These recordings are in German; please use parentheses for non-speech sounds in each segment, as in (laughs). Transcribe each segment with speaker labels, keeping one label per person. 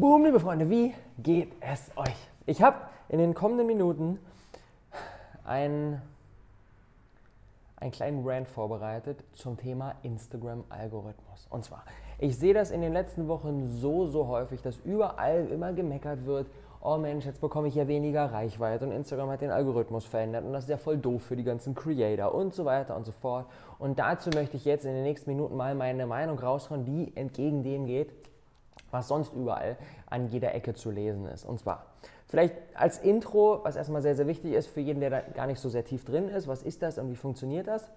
Speaker 1: Boom, liebe Freunde, wie geht es euch? Ich habe in den kommenden Minuten einen, einen kleinen Rant vorbereitet zum Thema Instagram-Algorithmus. Und zwar, ich sehe das in den letzten Wochen so, so häufig, dass überall immer gemeckert wird, oh Mensch, jetzt bekomme ich ja weniger Reichweite und Instagram hat den Algorithmus verändert und das ist ja voll doof für die ganzen Creator und so weiter und so fort. Und dazu möchte ich jetzt in den nächsten Minuten mal meine Meinung raushauen, die entgegen dem geht, was sonst überall an jeder Ecke zu lesen ist. Und zwar, vielleicht als Intro, was erstmal sehr, sehr wichtig ist für jeden, der da gar nicht so sehr tief drin ist, was ist das und wie funktioniert das?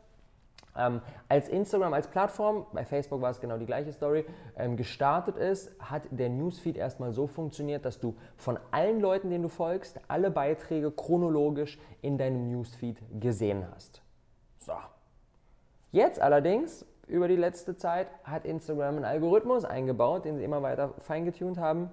Speaker 1: Ähm, als Instagram als Plattform, bei Facebook war es genau die gleiche Story, ähm, gestartet ist, hat der Newsfeed erstmal so funktioniert, dass du von allen Leuten, denen du folgst, alle Beiträge chronologisch in deinem Newsfeed gesehen hast. So. Jetzt allerdings über die letzte Zeit hat Instagram einen Algorithmus eingebaut, den sie immer weiter feingetuned haben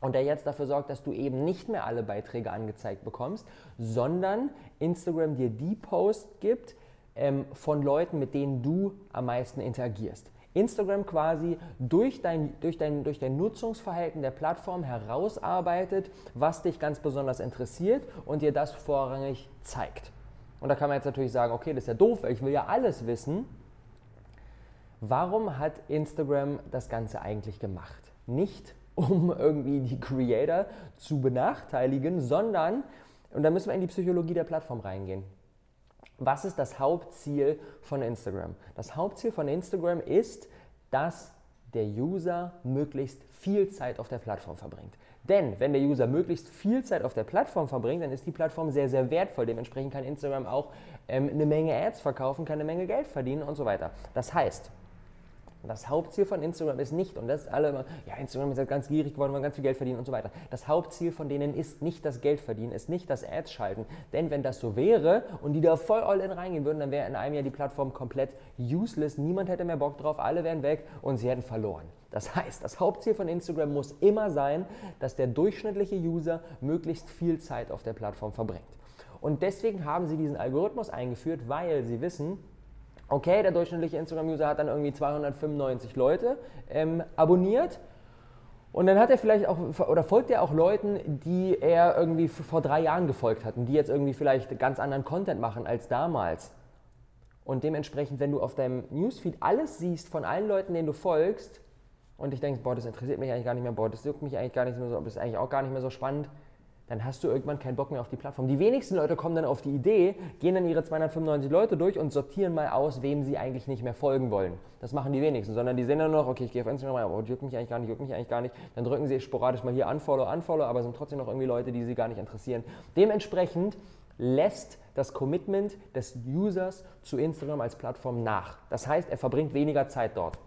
Speaker 1: und der jetzt dafür sorgt, dass du eben nicht mehr alle Beiträge angezeigt bekommst, sondern Instagram dir die Posts gibt ähm, von Leuten, mit denen du am meisten interagierst. Instagram quasi durch dein, durch, dein, durch dein Nutzungsverhalten der Plattform herausarbeitet, was dich ganz besonders interessiert und dir das vorrangig zeigt. Und da kann man jetzt natürlich sagen, okay, das ist ja doof, ich will ja alles wissen. Warum hat Instagram das Ganze eigentlich gemacht? Nicht um (laughs) irgendwie die Creator zu benachteiligen, sondern, und da müssen wir in die Psychologie der Plattform reingehen. Was ist das Hauptziel von Instagram? Das Hauptziel von Instagram ist, dass der User möglichst viel Zeit auf der Plattform verbringt. Denn wenn der User möglichst viel Zeit auf der Plattform verbringt, dann ist die Plattform sehr, sehr wertvoll. Dementsprechend kann Instagram auch ähm, eine Menge Ads verkaufen, kann eine Menge Geld verdienen und so weiter. Das heißt, das Hauptziel von Instagram ist nicht, und das ist alle immer, ja, Instagram ist jetzt ganz gierig geworden, wollen ganz viel Geld verdienen und so weiter. Das Hauptziel von denen ist nicht das Geld verdienen, ist nicht das Ads schalten. Denn wenn das so wäre und die da voll all in reingehen würden, dann wäre in einem Jahr die Plattform komplett useless. Niemand hätte mehr Bock drauf, alle wären weg und sie hätten verloren. Das heißt, das Hauptziel von Instagram muss immer sein, dass der durchschnittliche User möglichst viel Zeit auf der Plattform verbringt. Und deswegen haben sie diesen Algorithmus eingeführt, weil sie wissen, Okay, der durchschnittliche Instagram-User hat dann irgendwie 295 Leute ähm, abonniert. Und dann hat er vielleicht auch, oder folgt er auch Leuten, die er irgendwie vor drei Jahren gefolgt hat und die jetzt irgendwie vielleicht ganz anderen Content machen als damals. Und dementsprechend, wenn du auf deinem Newsfeed alles siehst von allen Leuten, denen du folgst, und dich denkst, boah, das interessiert mich eigentlich gar nicht mehr, boah, das juckt mich eigentlich gar nicht mehr so, das ist eigentlich auch gar nicht mehr so spannend, dann hast du irgendwann keinen Bock mehr auf die Plattform. Die wenigsten Leute kommen dann auf die Idee, gehen dann ihre 295 Leute durch und sortieren mal aus, wem sie eigentlich nicht mehr folgen wollen. Das machen die wenigsten, sondern die sehen dann noch, okay, ich gehe auf Instagram aber juckt mich eigentlich gar nicht, juckt mich eigentlich gar nicht. Dann drücken sie sporadisch mal hier Unfollow, Unfollow, aber sind trotzdem noch irgendwie Leute, die sie gar nicht interessieren. Dementsprechend lässt das Commitment des Users zu Instagram als Plattform nach. Das heißt, er verbringt weniger Zeit dort.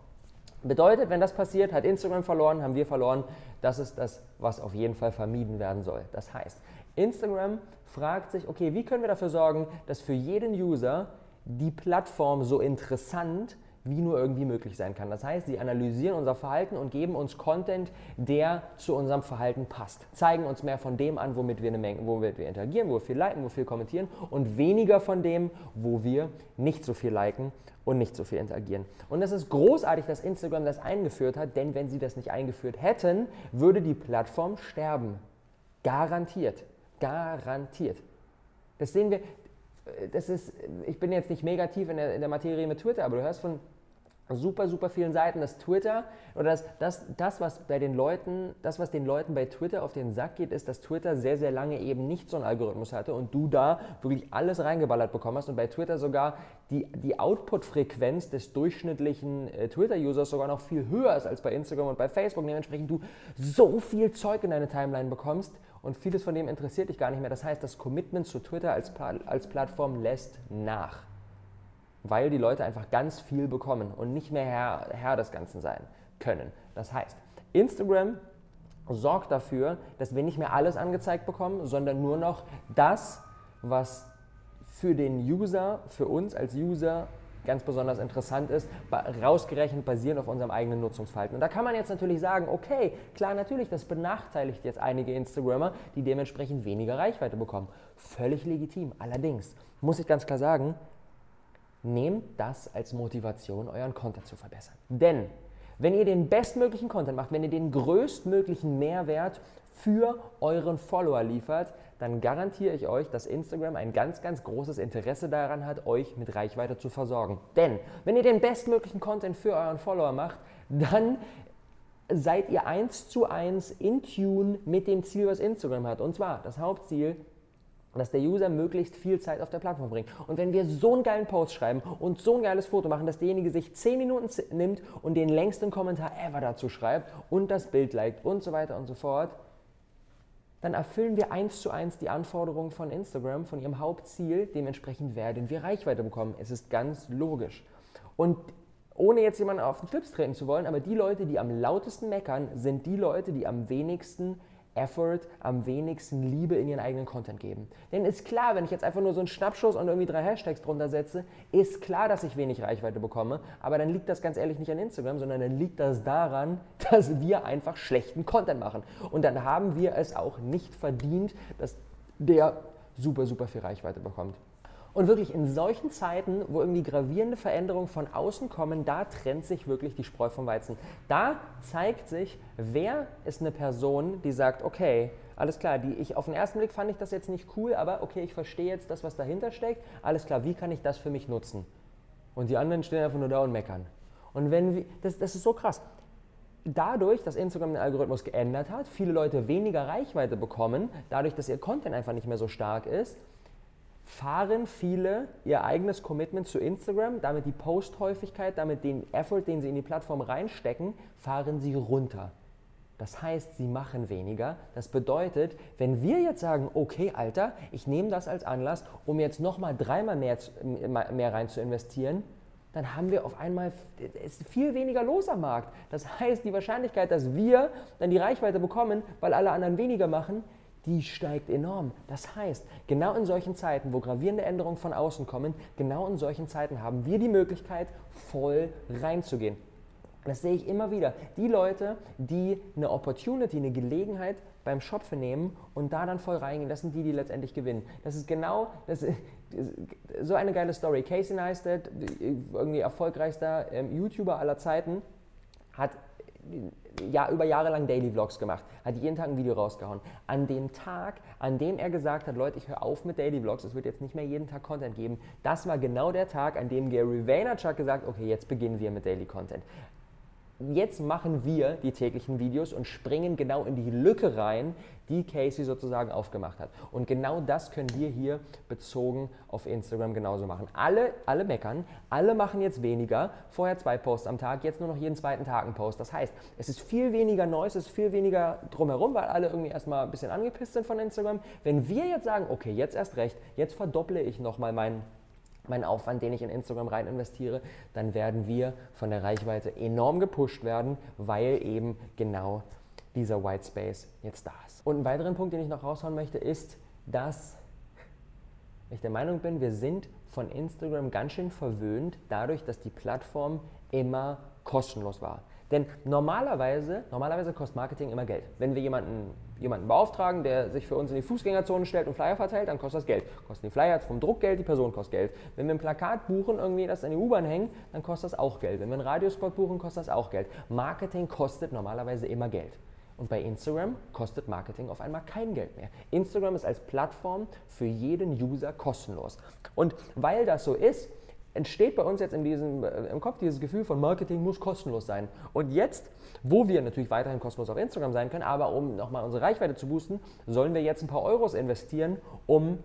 Speaker 1: Bedeutet, wenn das passiert, hat Instagram verloren, haben wir verloren. Das ist das, was auf jeden Fall vermieden werden soll. Das heißt, Instagram fragt sich, okay, wie können wir dafür sorgen, dass für jeden User die Plattform so interessant wie nur irgendwie möglich sein kann. Das heißt, sie analysieren unser Verhalten und geben uns Content, der zu unserem Verhalten passt. Zeigen uns mehr von dem an, womit wir, eine Menge, womit wir interagieren, wo wir viel liken, wo wir viel kommentieren und weniger von dem, wo wir nicht so viel liken und nicht so viel interagieren. Und es ist großartig, dass Instagram das eingeführt hat, denn wenn sie das nicht eingeführt hätten, würde die Plattform sterben. Garantiert. Garantiert. Das sehen wir, das ist, ich bin jetzt nicht mega tief in der, in der Materie mit Twitter, aber du hörst von super, super vielen Seiten, dass Twitter oder das, das, das, was bei den Leuten, das, was den Leuten bei Twitter auf den Sack geht, ist, dass Twitter sehr, sehr lange eben nicht so einen Algorithmus hatte und du da wirklich alles reingeballert bekommen hast und bei Twitter sogar die, die Output-Frequenz des durchschnittlichen äh, Twitter-Users sogar noch viel höher ist als bei Instagram und bei Facebook. Dementsprechend du so viel Zeug in deine Timeline bekommst und vieles von dem interessiert dich gar nicht mehr. Das heißt, das Commitment zu Twitter als, als Plattform lässt nach weil die Leute einfach ganz viel bekommen und nicht mehr Herr, Herr des Ganzen sein können. Das heißt, Instagram sorgt dafür, dass wir nicht mehr alles angezeigt bekommen, sondern nur noch das, was für den User, für uns als User ganz besonders interessant ist, rausgerechnet basierend auf unserem eigenen Nutzungsverhalten. Und da kann man jetzt natürlich sagen, okay, klar, natürlich, das benachteiligt jetzt einige Instagrammer, die dementsprechend weniger Reichweite bekommen. Völlig legitim. Allerdings muss ich ganz klar sagen, nehmt das als Motivation, euren Content zu verbessern. Denn Wenn ihr den bestmöglichen Content macht, wenn ihr den größtmöglichen Mehrwert für euren Follower liefert, dann garantiere ich euch, dass Instagram ein ganz, ganz großes Interesse daran hat, euch mit Reichweite zu versorgen. Denn wenn ihr den bestmöglichen Content für euren Follower macht, dann seid ihr eins zu eins in Tune mit dem Ziel, was Instagram hat. Und zwar das Hauptziel, dass der User möglichst viel Zeit auf der Plattform bringt. Und wenn wir so einen geilen Post schreiben und so ein geiles Foto machen, dass derjenige sich 10 Minuten nimmt und den längsten Kommentar ever dazu schreibt und das Bild liked und so weiter und so fort, dann erfüllen wir eins zu eins die Anforderungen von Instagram, von ihrem Hauptziel. Dementsprechend werden wir Reichweite bekommen. Es ist ganz logisch. Und ohne jetzt jemanden auf den Schlips treten zu wollen, aber die Leute, die am lautesten meckern, sind die Leute, die am wenigsten Effort, am wenigsten Liebe in ihren eigenen Content geben. Denn ist klar, wenn ich jetzt einfach nur so einen Schnappschuss und irgendwie drei Hashtags drunter setze, ist klar, dass ich wenig Reichweite bekomme. Aber dann liegt das ganz ehrlich nicht an Instagram, sondern dann liegt das daran, (laughs) dass wir einfach schlechten Content machen. Und dann haben wir es auch nicht verdient, dass der super, super viel Reichweite bekommt. Und wirklich in solchen Zeiten, wo irgendwie gravierende Veränderungen von außen kommen, da trennt sich wirklich die Spreu vom Weizen. Da zeigt sich, wer ist eine Person, die sagt, okay, alles klar, die ich auf den ersten Blick fand ich das jetzt nicht cool, aber okay, ich verstehe jetzt das, was dahinter steckt. Alles klar, wie kann ich das für mich nutzen? Und die anderen stehen einfach nur da und meckern. Und wenn wir, das, das ist so krass. Dadurch, dass Instagram den Algorithmus geändert hat, viele Leute weniger Reichweite bekommen, dadurch, dass ihr Content einfach nicht mehr so stark ist, fahren viele ihr eigenes Commitment zu Instagram, damit die Posthäufigkeit, damit den Effort, den sie in die Plattform reinstecken, fahren sie runter. Das heißt, sie machen weniger. Das bedeutet, wenn wir jetzt sagen, okay, Alter, ich nehme das als Anlass, um jetzt nochmal dreimal mehr, mehr rein zu investieren, dann haben wir auf einmal ist viel weniger los am Markt. Das heißt, die Wahrscheinlichkeit, dass wir dann die Reichweite bekommen, weil alle anderen weniger machen, die steigt enorm. Das heißt, genau in solchen Zeiten, wo gravierende Änderungen von außen kommen, genau in solchen Zeiten haben wir die Möglichkeit, voll reinzugehen. Das sehe ich immer wieder. Die Leute, die eine Opportunity, eine Gelegenheit beim Schopfe nehmen und da dann voll reingehen, das sind die, die letztendlich gewinnen. Das ist genau das ist, so eine geile Story. Casey Neistat, irgendwie erfolgreichster ähm, YouTuber aller Zeiten, hat ja, über Jahre lang Daily Vlogs gemacht, hat jeden Tag ein Video rausgehauen. An dem Tag, an dem er gesagt hat, Leute, ich höre auf mit Daily Vlogs, es wird jetzt nicht mehr jeden Tag Content geben, das war genau der Tag, an dem Gary Vaynerchuk gesagt, okay, jetzt beginnen wir mit Daily Content jetzt machen wir die täglichen Videos und springen genau in die Lücke rein, die Casey sozusagen aufgemacht hat. Und genau das können wir hier bezogen auf Instagram genauso machen. Alle, alle meckern, alle machen jetzt weniger, vorher zwei Posts am Tag, jetzt nur noch jeden zweiten Tag ein Post. Das heißt, es ist viel weniger Neues, es ist viel weniger drumherum, weil alle irgendwie erstmal ein bisschen angepisst sind von Instagram. Wenn wir jetzt sagen, okay, jetzt erst recht, jetzt verdopple ich nochmal meinen mein Aufwand, den ich in Instagram rein investiere, dann werden wir von der Reichweite enorm gepusht werden, weil eben genau dieser White Space jetzt da ist. Und einen weiteren Punkt, den ich noch raushauen möchte, ist, dass ich der Meinung bin, wir sind von Instagram ganz schön verwöhnt dadurch, dass die Plattform immer kostenlos war. Denn normalerweise, normalerweise kostet Marketing immer Geld. Wenn wir jemanden, jemanden beauftragen, der sich für uns in die Fußgängerzone stellt und Flyer verteilt, dann kostet das Geld. Kosten die Flyer vom Druck Geld, die Person kostet Geld. Wenn wir ein Plakat buchen, irgendwie das an die U-Bahn hängen, dann kostet das auch Geld. Wenn wir einen Radiospot buchen, kostet das auch Geld. Marketing kostet normalerweise immer Geld. Und bei Instagram kostet Marketing auf einmal kein Geld mehr. Instagram ist als Plattform für jeden User kostenlos. Und weil das so ist, entsteht bei uns jetzt in diesem, äh, im Kopf dieses Gefühl von Marketing muss kostenlos sein. Und jetzt, wo wir natürlich weiterhin kostenlos auf Instagram sein können, aber um nochmal unsere Reichweite zu boosten, sollen wir jetzt ein paar Euros investieren, um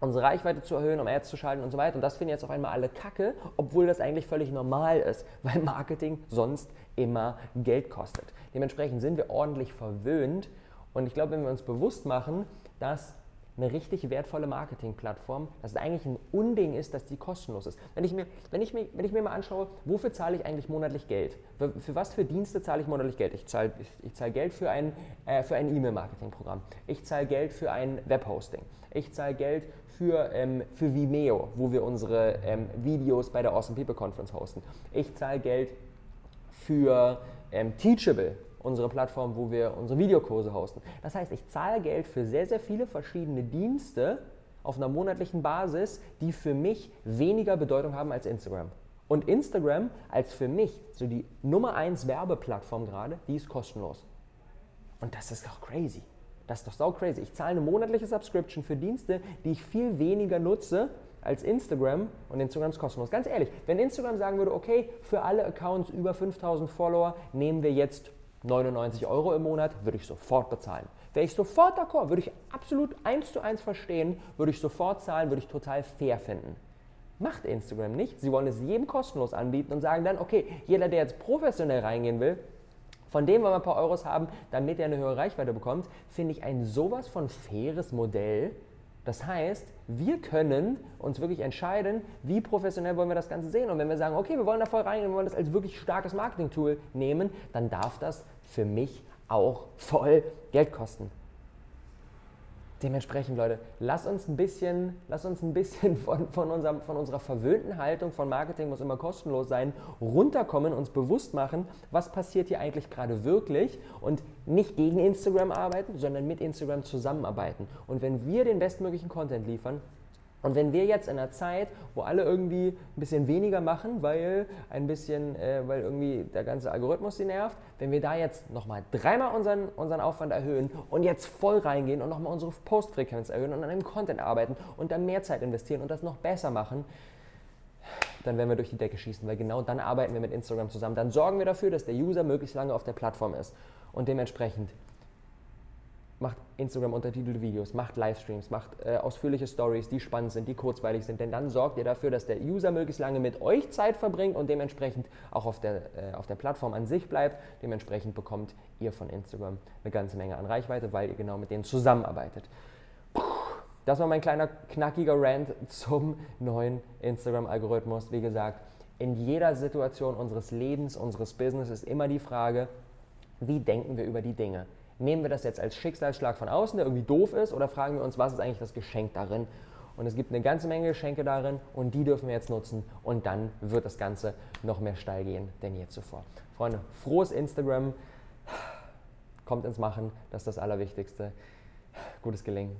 Speaker 1: unsere Reichweite zu erhöhen, um Ads zu schalten und so weiter. Und das finden jetzt auf einmal alle kacke, obwohl das eigentlich völlig normal ist, (laughs) weil Marketing sonst immer Geld kostet. Dementsprechend sind wir ordentlich verwöhnt. Und ich glaube, wenn wir uns bewusst machen, dass eine richtig wertvolle Marketingplattform, dass es eigentlich ein Unding ist, dass die kostenlos ist. Wenn ich mir, wenn ich mir, wenn ich mir mal anschaue, wofür zahle ich eigentlich monatlich Geld? Für, für was für Dienste zahle ich monatlich Geld? Ich zahle, ich, ich zahle Geld für ein, äh, für ein E-Mail-Marketing-Programm. Ich zahle Geld für ein Webhosting. Ich zahle Geld für, ähm, für Vimeo, wo wir unsere ähm, Videos bei der Awesome People Conference hosten. Ich zahle Geld für ähm, Teachable, unsere Plattform, wo wir unsere Videokurse hosten. Das heißt, ich zahle Geld für sehr, sehr viele verschiedene Dienste auf einer monatlichen Basis, die für mich weniger Bedeutung haben als Instagram. Und Instagram als für mich so die Nummer 1 Werbeplattform gerade, die ist kostenlos. Und das ist doch crazy. Das ist doch so crazy. Ich zahle eine monatliche Subscription für Dienste, die ich viel weniger nutze als Instagram und Instagram ist kostenlos. Ganz ehrlich, wenn Instagram sagen würde, okay, für alle Accounts über 5000 Follower nehmen wir jetzt 99 Euro im Monat, würde ich sofort bezahlen. Wäre ich sofort d'accord, würde ich absolut eins zu eins verstehen, würde ich sofort zahlen, würde ich total fair finden. Macht Instagram nicht. Sie wollen es jedem kostenlos anbieten und sagen dann, okay, jeder, der jetzt professionell reingehen will, von dem wollen wir ein paar Euros haben, damit er eine höhere Reichweite bekommt, finde ich ein sowas von faires Modell, das heißt, wir können uns wirklich entscheiden, wie professionell wollen wir das Ganze sehen. Und wenn wir sagen, okay, wir wollen da voll rein, wir wollen das als wirklich starkes Marketing-Tool nehmen, dann darf das für mich auch voll Geld kosten. Dementsprechend, Leute, lass uns ein bisschen, lass uns ein bisschen (laughs) von, von, unserem, von unserer verwöhnten Haltung von Marketing muss immer kostenlos sein, runterkommen, uns bewusst machen, was passiert hier eigentlich gerade wirklich und nicht gegen Instagram arbeiten, sondern mit Instagram zusammenarbeiten. Und wenn wir den bestmöglichen Content liefern, und wenn wir jetzt in einer Zeit, wo alle irgendwie ein bisschen weniger machen, weil ein bisschen, äh, weil irgendwie der ganze Algorithmus sie nervt, wenn wir da jetzt nochmal dreimal unseren, unseren Aufwand erhöhen und jetzt voll reingehen und nochmal unsere Postfrequenz erhöhen und an einem Content arbeiten und dann mehr Zeit investieren und das noch besser machen, dann werden wir durch die Decke schießen, weil genau dann arbeiten wir mit Instagram zusammen. Dann sorgen wir dafür, dass der User möglichst lange auf der Plattform ist. Und dementsprechend macht Instagram untertitelte Videos, macht Livestreams, macht äh, ausführliche Stories, die spannend sind, die kurzweilig sind, denn dann sorgt ihr dafür, dass der User möglichst lange mit euch Zeit verbringt und dementsprechend auch auf der, äh, auf der Plattform an sich bleibt. Dementsprechend bekommt ihr von Instagram eine ganze Menge an Reichweite, weil ihr genau mit denen zusammenarbeitet. Das war mein kleiner knackiger Rant zum neuen Instagram-Algorithmus. Wie gesagt, in jeder Situation unseres Lebens, unseres Business ist immer die Frage, wie denken wir über die Dinge? Nehmen wir das jetzt als Schicksalsschlag von außen, der irgendwie doof ist, oder fragen wir uns, was ist eigentlich das Geschenk darin? Und es gibt eine ganze Menge Geschenke darin und die dürfen wir jetzt nutzen und dann wird das Ganze noch mehr steil gehen denn je zuvor. Freunde, frohes Instagram, kommt ins Machen, das ist das Allerwichtigste. Gutes Gelingen.